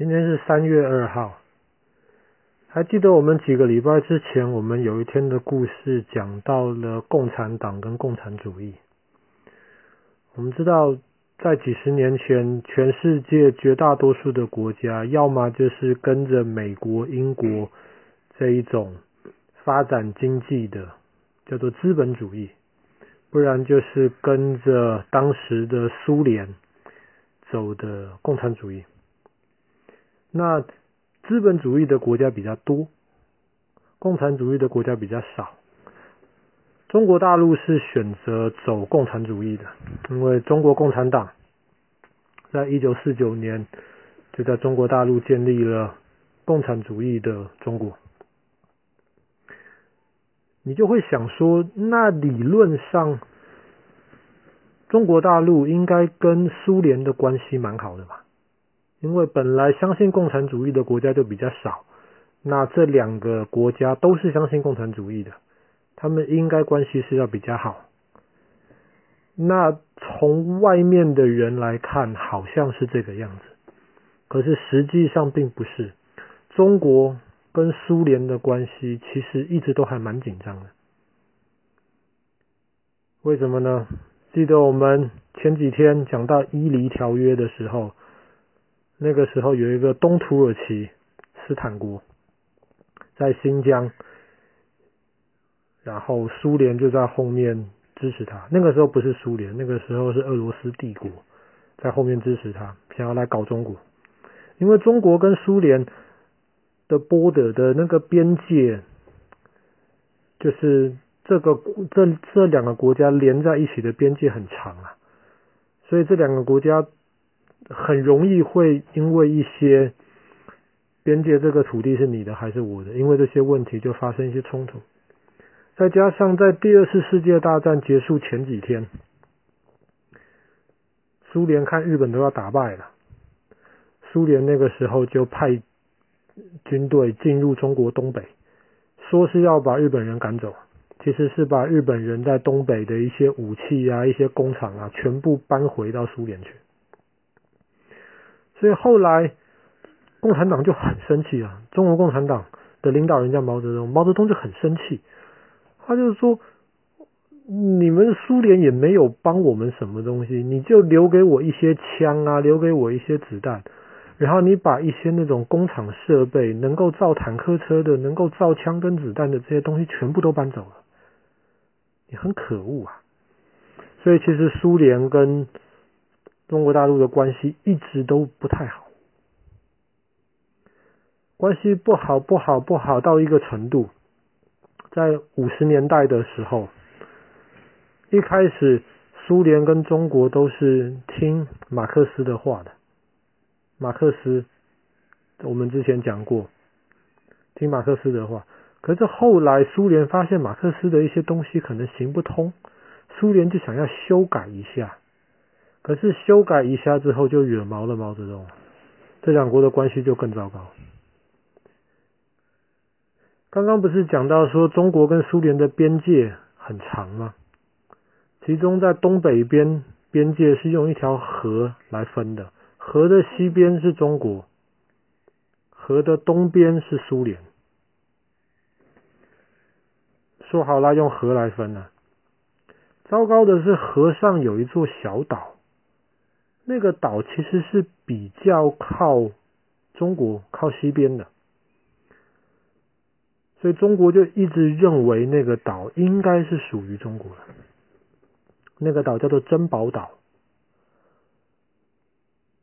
今天是三月二号，还记得我们几个礼拜之前，我们有一天的故事讲到了共产党跟共产主义。我们知道，在几十年前，全世界绝大多数的国家，要么就是跟着美国、英国这一种发展经济的，叫做资本主义，不然就是跟着当时的苏联走的共产主义。那资本主义的国家比较多，共产主义的国家比较少。中国大陆是选择走共产主义的，因为中国共产党在一九四九年就在中国大陆建立了共产主义的中国。你就会想说，那理论上中国大陆应该跟苏联的关系蛮好的吧？因为本来相信共产主义的国家就比较少，那这两个国家都是相信共产主义的，他们应该关系是要比较好。那从外面的人来看，好像是这个样子，可是实际上并不是。中国跟苏联的关系其实一直都还蛮紧张的。为什么呢？记得我们前几天讲到伊犁条约的时候。那个时候有一个东土耳其斯坦国在新疆，然后苏联就在后面支持他。那个时候不是苏联，那个时候是俄罗斯帝国在后面支持他，想要来搞中国。因为中国跟苏联的波德的那个边界，就是这个这这两个国家连在一起的边界很长啊，所以这两个国家。很容易会因为一些边界，这个土地是你的还是我的？因为这些问题就发生一些冲突。再加上在第二次世界大战结束前几天，苏联看日本都要打败了，苏联那个时候就派军队进入中国东北，说是要把日本人赶走，其实是把日本人在东北的一些武器啊、一些工厂啊，全部搬回到苏联去。所以后来，共产党就很生气啊！中国共产党的领导人叫毛泽东，毛泽东就很生气，他就是说：“你们苏联也没有帮我们什么东西，你就留给我一些枪啊，留给我一些子弹，然后你把一些那种工厂设备能够造坦克车的、能够造枪跟子弹的这些东西全部都搬走了，你很可恶啊！”所以其实苏联跟中国大陆的关系一直都不太好，关系不好不好不好到一个程度，在五十年代的时候，一开始苏联跟中国都是听马克思的话的，马克思我们之前讲过，听马克思的话，可是后来苏联发现马克思的一些东西可能行不通，苏联就想要修改一下。可是修改一下之后就惹毛了毛泽东，这两国的关系就更糟糕。刚刚不是讲到说中国跟苏联的边界很长吗？其中在东北边边界是用一条河来分的，河的西边是中国，河的东边是苏联。说好了用河来分呢，糟糕的是河上有一座小岛。那个岛其实是比较靠中国靠西边的，所以中国就一直认为那个岛应该是属于中国的。那个岛叫做珍宝岛。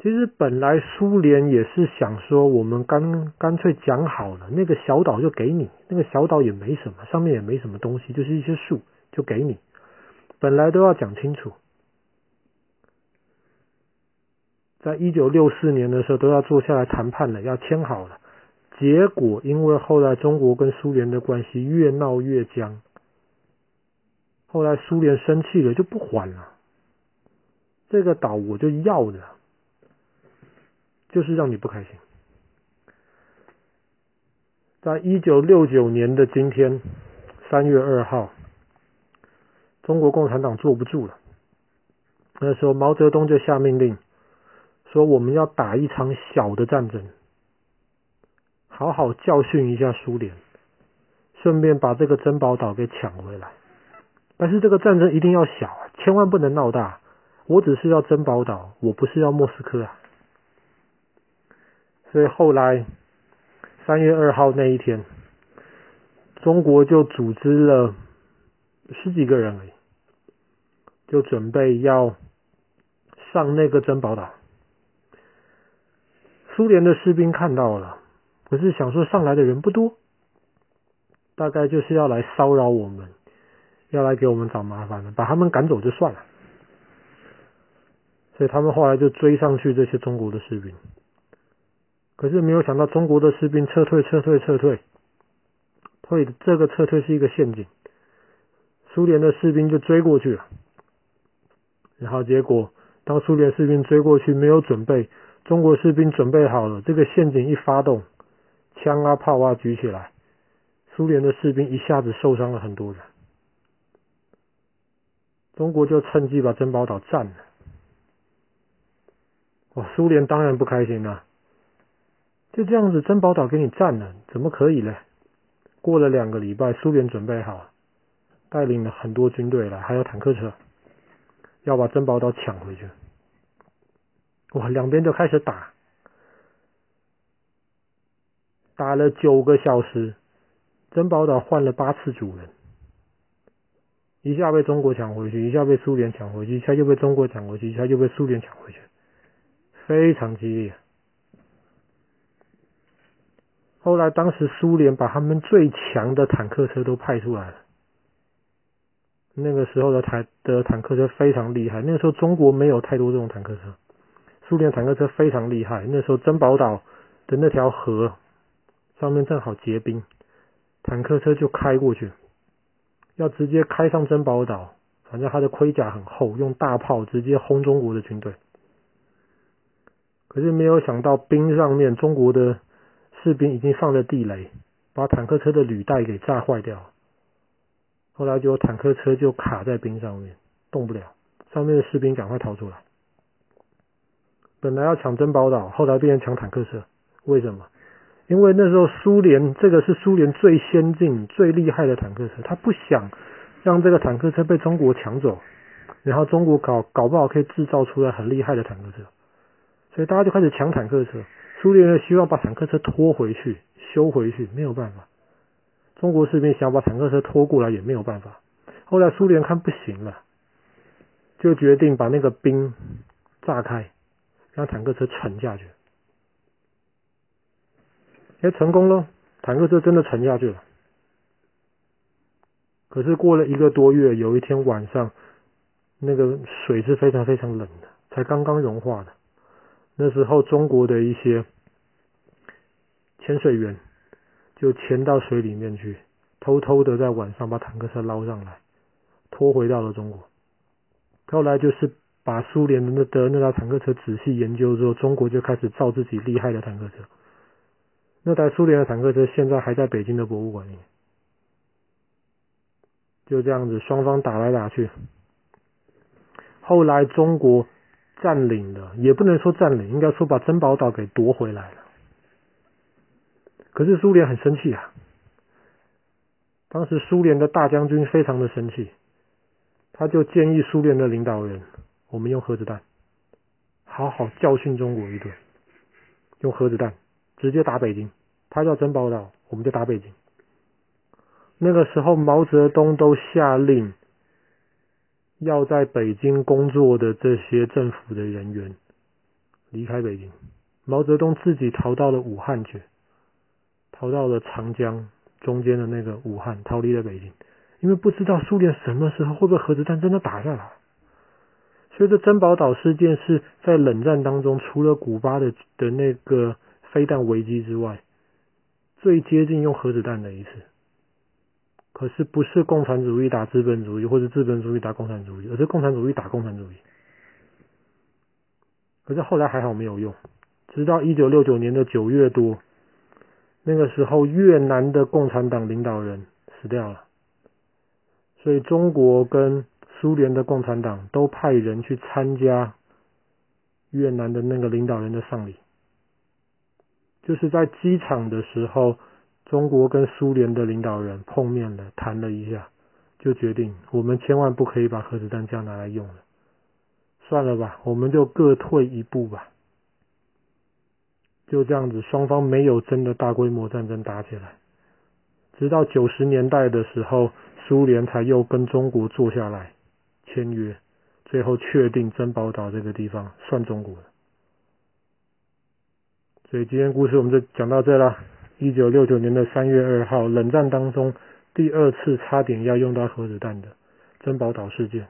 其实本来苏联也是想说，我们干干脆讲好了，那个小岛就给你，那个小岛也没什么，上面也没什么东西，就是一些树，就给你。本来都要讲清楚。在一九六四年的时候，都要坐下来谈判了，要签好了。结果因为后来中国跟苏联的关系越闹越僵，后来苏联生气了，就不还了。这个岛我就要的，就是让你不开心。在一九六九年的今天，三月二号，中国共产党坐不住了。那时候毛泽东就下命令。说我们要打一场小的战争，好好教训一下苏联，顺便把这个珍宝岛给抢回来。但是这个战争一定要小，千万不能闹大。我只是要珍宝岛，我不是要莫斯科啊。所以后来三月二号那一天，中国就组织了十几个人而已，就准备要上那个珍宝岛。苏联的士兵看到了，可是想说上来的人不多，大概就是要来骚扰我们，要来给我们找麻烦的，把他们赶走就算了。所以他们后来就追上去这些中国的士兵，可是没有想到中国的士兵撤退、撤退、撤退，退这个撤退是一个陷阱，苏联的士兵就追过去了，然后结果当苏联士兵追过去没有准备，中国士兵准备好了，这个陷阱一发动，枪啊炮啊举起来，苏联的士兵一下子受伤了很多人，中国就趁机把珍宝岛占了。哦，苏联当然不开心了，就这样子，珍宝岛给你占了，怎么可以呢？过了两个礼拜，苏联准备好，带领了很多军队来，还有坦克车，要把珍宝岛抢回去。哇，两边就开始打，打了九个小时，珍宝岛换了八次主人，一下被中国抢回去，一下被苏联抢回去，一下又被中国抢回去，一下又被苏联抢回去。非常激烈。后来，当时苏联把他们最强的坦克车都派出来了。那个时候的坦的坦克车非常厉害。那个时候中国没有太多这种坦克车，苏联坦克车非常厉害。那时候珍宝岛的那条河上面正好结冰，坦克车就开过去，要直接开上珍宝岛。反正它的盔甲很厚，用大炮直接轰中国的军队。可是没有想到，冰上面中国的士兵已经放了地雷，把坦克车的履带给炸坏掉。后来就坦克车就卡在冰上面，动不了。上面的士兵赶快逃出来。本来要抢珍宝岛，后来变成抢坦克车。为什么？因为那时候苏联这个是苏联最先进、最厉害的坦克车，他不想让这个坦克车被中国抢走，然后中国搞搞不好可以制造出来很厉害的坦克车。所以大家就开始抢坦克车，苏联人希望把坦克车拖回去、修回去，没有办法。中国士兵想把坦克车拖过来，也没有办法。后来苏联看不行了，就决定把那个冰炸开，让坦克车沉下去。哎，成功了，坦克车真的沉下去了。可是过了一个多月，有一天晚上，那个水是非常非常冷的，才刚刚融化的。那时候，中国的一些潜水员就潜到水里面去，偷偷的在晚上把坦克车捞上来，拖回到了中国。后来就是把苏联的那的那台坦克车仔细研究之后，中国就开始造自己厉害的坦克车。那台苏联的坦克车现在还在北京的博物馆里。就这样子，双方打来打去，后来中国。占领了，也不能说占领，应该说把珍宝岛给夺回来了。可是苏联很生气啊，当时苏联的大将军非常的生气，他就建议苏联的领导人，我们用核子弹，好好教训中国一顿，用核子弹直接打北京，他叫珍宝岛，我们就打北京。那个时候毛泽东都下令。要在北京工作的这些政府的人员离开北京，毛泽东自己逃到了武汉去，逃到了长江中间的那个武汉，逃离了北京，因为不知道苏联什么时候会不会核子弹真的打下来。所以这珍宝岛事件是在冷战当中，除了古巴的的那个飞弹危机之外，最接近用核子弹的一次。可是不是共产主义打资本主义，或者资本主义打共产主义，而是共产主义打共产主义。可是后来还好没有用，直到一九六九年的九月多，那个时候越南的共产党领导人死掉了，所以中国跟苏联的共产党都派人去参加越南的那个领导人的丧礼，就是在机场的时候，中国跟苏联的领导人碰面了，谈了一下，就决定我们千万不可以把核子弹这样拿来用了。算了吧，我们就各退一步吧。就这样子，双方没有真的大规模战争打起来。直到九十年代的时候，苏联才又跟中国坐下来签约，最后确定珍宝岛这个地方算中国的。所以今天故事我们就讲到这了。一九六九年的三月二号，冷战当中第二次差点要用到核子弹的珍宝岛事件。